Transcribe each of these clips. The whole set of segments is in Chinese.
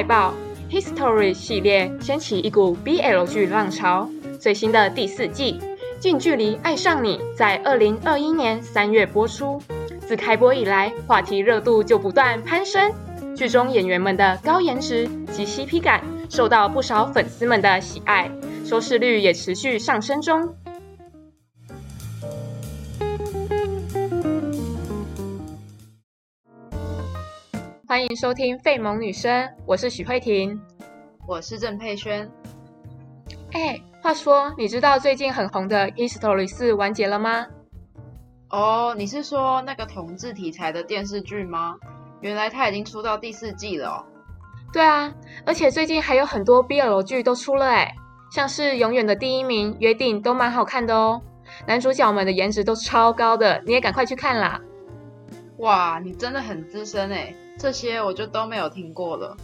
快报，History 系列掀起一股 BL 剧浪潮。最新的第四季《近距离爱上你》在二零二一年三月播出。自开播以来，话题热度就不断攀升。剧中演员们的高颜值及 CP 感受到不少粉丝们的喜爱，收视率也持续上升中。欢迎收听《费萌女生》，我是许慧婷，我是郑佩萱。哎，话说，你知道最近很红的《History 四》完结了吗？哦，你是说那个同志题材的电视剧吗？原来它已经出到第四季了哦。对啊，而且最近还有很多 BL 剧都出了哎，像是《永远的第一名》《约定》都蛮好看的哦，男主角们的颜值都超高的，你也赶快去看啦！哇，你真的很资深哎。这些我就都没有听过了，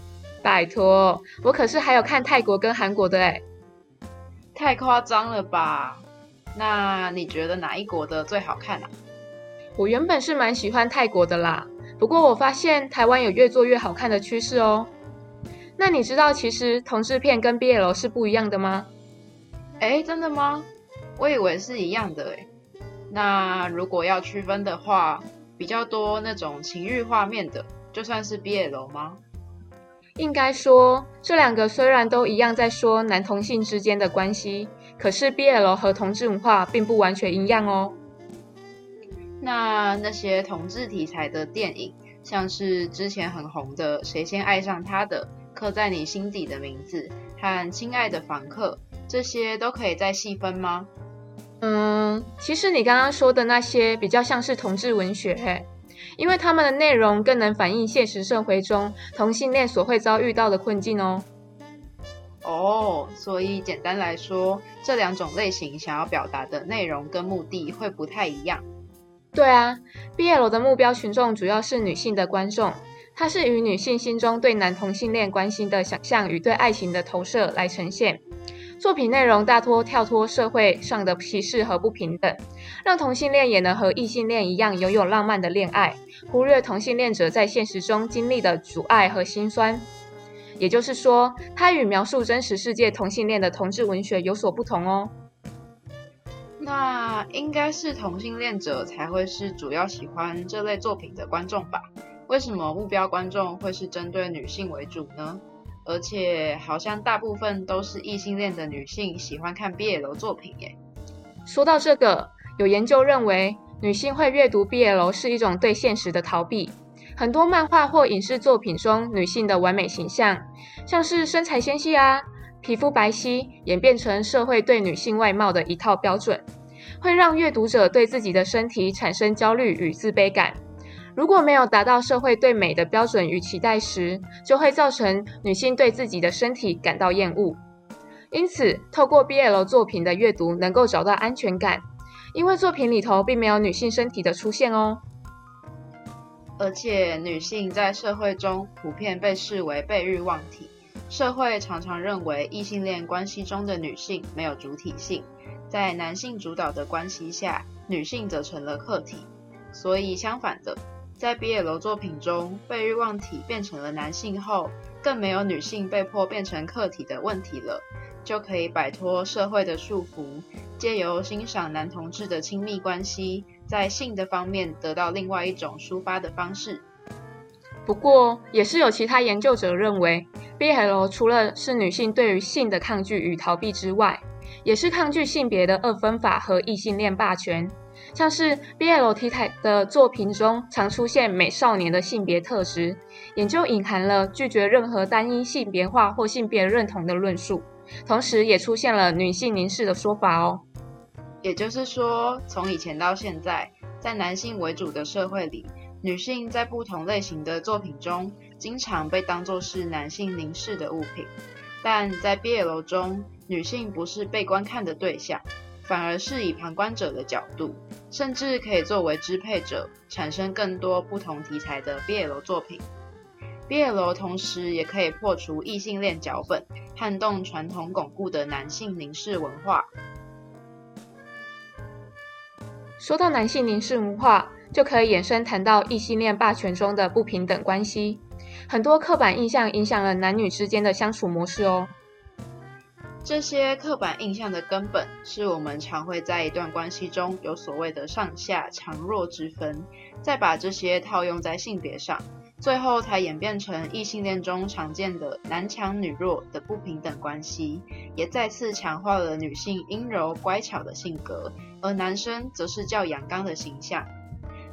拜托，我可是还有看泰国跟韩国的哎，太夸张了吧？那你觉得哪一国的最好看啊？我原本是蛮喜欢泰国的啦，不过我发现台湾有越做越好看的趋势哦。那你知道其实同志片跟 BL 是不一样的吗？哎，真的吗？我以为是一样的哎。那如果要区分的话，比较多那种情欲画面的。就算是 BL 吗？应该说，这两个虽然都一样在说男同性之间的关系，可是 BL 和同志文化并不完全一样哦。那那些同志题材的电影，像是之前很红的《谁先爱上他的》《刻在你心底的名字》和《亲爱的房客》，这些都可以再细分吗？嗯，其实你刚刚说的那些比较像是同志文学。因为他们的内容更能反映现实社会中同性恋所会遭遇到的困境哦。哦，所以简单来说，这两种类型想要表达的内容跟目的会不太一样。对啊，BL 的目标群众主要是女性的观众，它是与女性心中对男同性恋关心的想象与对爱情的投射来呈现。作品内容大多跳脱社会上的歧视和不平等，让同性恋也能和异性恋一样拥有浪漫的恋爱，忽略同性恋者在现实中经历的阻碍和心酸。也就是说，它与描述真实世界同性恋的同志文学有所不同哦。那应该是同性恋者才会是主要喜欢这类作品的观众吧？为什么目标观众会是针对女性为主呢？而且好像大部分都是异性恋的女性喜欢看 BL 作品耶。说到这个，有研究认为，女性会阅读 BL 是一种对现实的逃避。很多漫画或影视作品中女性的完美形象，像是身材纤细啊、皮肤白皙，演变成社会对女性外貌的一套标准，会让阅读者对自己的身体产生焦虑与自卑感。如果没有达到社会对美的标准与期待时，就会造成女性对自己的身体感到厌恶。因此，透过 BL 作品的阅读，能够找到安全感，因为作品里头并没有女性身体的出现哦。而且，女性在社会中普遍被视为被欲望体，社会常常认为异性恋关系中的女性没有主体性，在男性主导的关系下，女性则成了客体。所以，相反的。在 BL 作品中，被欲望体变成了男性后，更没有女性被迫变成客体的问题了，就可以摆脱社会的束缚，借由欣赏男同志的亲密关系，在性的方面得到另外一种抒发的方式。不过，也是有其他研究者认为，BL 除了是女性对于性的抗拒与逃避之外，也是抗拒性别的二分法和异性恋霸权。像是 BL 题材的作品中，常出现美少年的性别特质，研究隐含了拒绝任何单一性别化或性别认同的论述，同时也出现了女性凝视的说法哦。也就是说，从以前到现在，在男性为主的社会里，女性在不同类型的作品中，经常被当作是男性凝视的物品，但在 BL 中，女性不是被观看的对象。反而是以旁观者的角度，甚至可以作为支配者，产生更多不同题材的 BL 作品。BL 同时也可以破除异性恋脚本，撼动传统巩固的男性凝视文化。说到男性凝视文化，就可以衍生谈到异性恋霸权中的不平等关系。很多刻板印象影响了男女之间的相处模式哦。这些刻板印象的根本是我们常会在一段关系中有所谓的上下强弱之分，再把这些套用在性别上，最后才演变成异性恋中常见的男强女弱的不平等关系，也再次强化了女性阴柔乖巧的性格，而男生则是较阳刚的形象。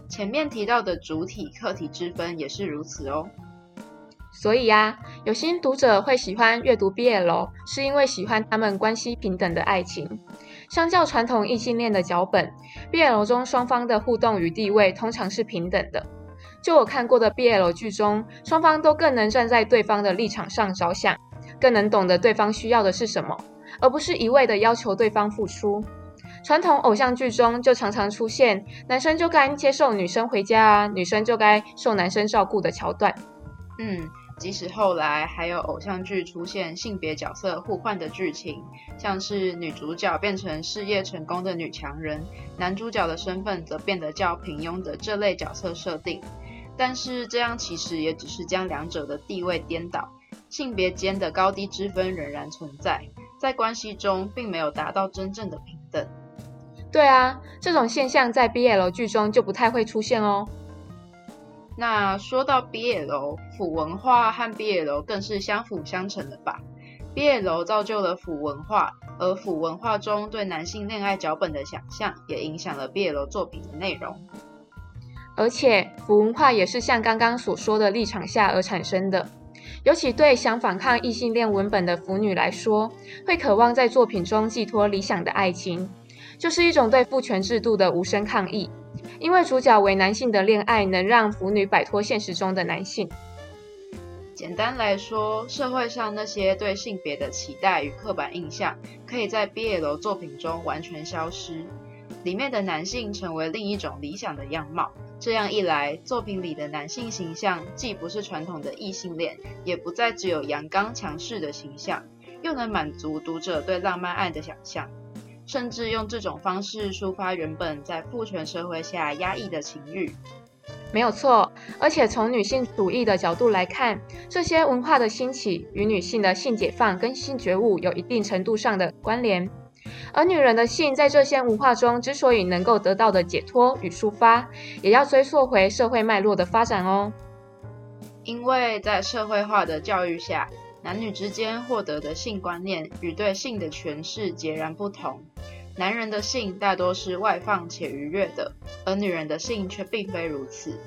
前面提到的主体客体之分也是如此哦。所以呀，有些读者会喜欢阅读 BL，是因为喜欢他们关系平等的爱情。相较传统异性恋的脚本，BL 中双方的互动与地位通常是平等的。就我看过的 BL 剧中，双方都更能站在对方的立场上着想，更能懂得对方需要的是什么，而不是一味的要求对方付出。传统偶像剧中就常常出现男生就该接受女生回家啊，女生就该受男生照顾的桥段。嗯。即使后来还有偶像剧出现性别角色互换的剧情，像是女主角变成事业成功的女强人，男主角的身份则变得较平庸的这类角色设定，但是这样其实也只是将两者的地位颠倒，性别间的高低之分仍然存在，在关系中并没有达到真正的平等。对啊，这种现象在 BL 剧中就不太会出现哦。那说到 BL，腐文化和 BL 更是相辅相成的吧？BL 造就了腐文化，而腐文化中对男性恋爱脚本的想象，也影响了 BL 作品的内容。而且，腐文化也是像刚刚所说的立场下而产生的，尤其对想反抗异性恋文本的腐女来说，会渴望在作品中寄托理想的爱情，就是一种对父权制度的无声抗议。因为主角为男性的恋爱能让腐女摆脱现实中的男性。简单来说，社会上那些对性别的期待与刻板印象，可以在 BL 作品中完全消失，里面的男性成为另一种理想的样貌。这样一来，作品里的男性形象既不是传统的异性恋，也不再只有阳刚强势的形象，又能满足读者对浪漫爱的想象。甚至用这种方式抒发原本在父权社会下压抑的情欲，没有错。而且从女性主义的角度来看，这些文化的兴起与女性的性解放跟性觉悟有一定程度上的关联。而女人的性在这些文化中之所以能够得到的解脱与抒发，也要追溯回社会脉络的发展哦。因为在社会化的教育下。男女之间获得的性观念与对性的诠释截然不同。男人的性大多是外放且愉悦的，而女人的性却并非如此。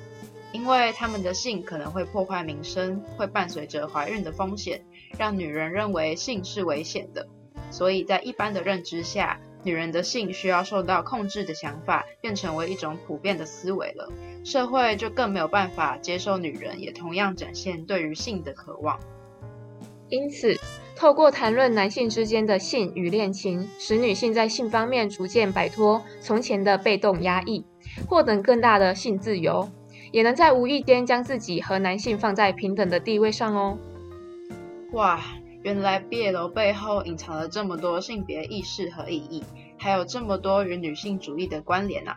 因为他们的性可能会破坏名声，会伴随着怀孕的风险，让女人认为性是危险的。所以在一般的认知下，女人的性需要受到控制的想法，便成为一种普遍的思维了。社会就更没有办法接受女人也同样展现对于性的渴望。因此，透过谈论男性之间的性与恋情，使女性在性方面逐渐摆脱从前的被动压抑，获得更大的性自由，也能在无意间将自己和男性放在平等的地位上哦。哇，原来 BL 背后隐藏了这么多性别意识和意义，还有这么多与女性主义的关联啊！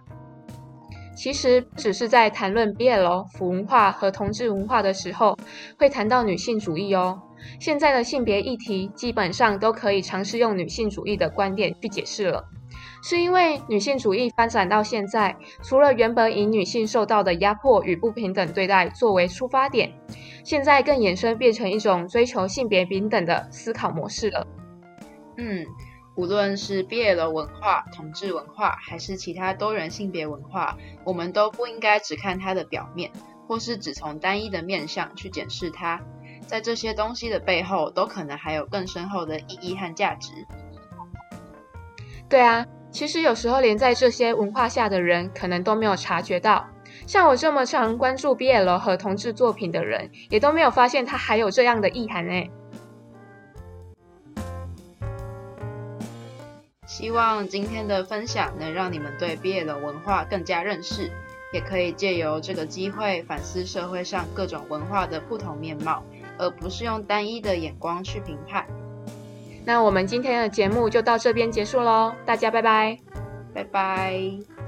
其实只是在谈论 BL 腐文化和同志文化的时候，会谈到女性主义哦。现在的性别议题基本上都可以尝试用女性主义的观点去解释了，是因为女性主义发展到现在，除了原本以女性受到的压迫与不平等对待作为出发点，现在更衍生变成一种追求性别平等的思考模式了。嗯，无论是 BL 文化、同志文化，还是其他多元性别文化，我们都不应该只看它的表面，或是只从单一的面向去检视它。在这些东西的背后，都可能还有更深厚的意义和价值。对啊，其实有时候连在这些文化下的人，可能都没有察觉到。像我这么常关注 BL 和同志作品的人，也都没有发现它还有这样的意涵呢。希望今天的分享能让你们对毕业的文化更加认识，也可以借由这个机会反思社会上各种文化的不同面貌。而不是用单一的眼光去评判。那我们今天的节目就到这边结束喽，大家拜拜，拜拜。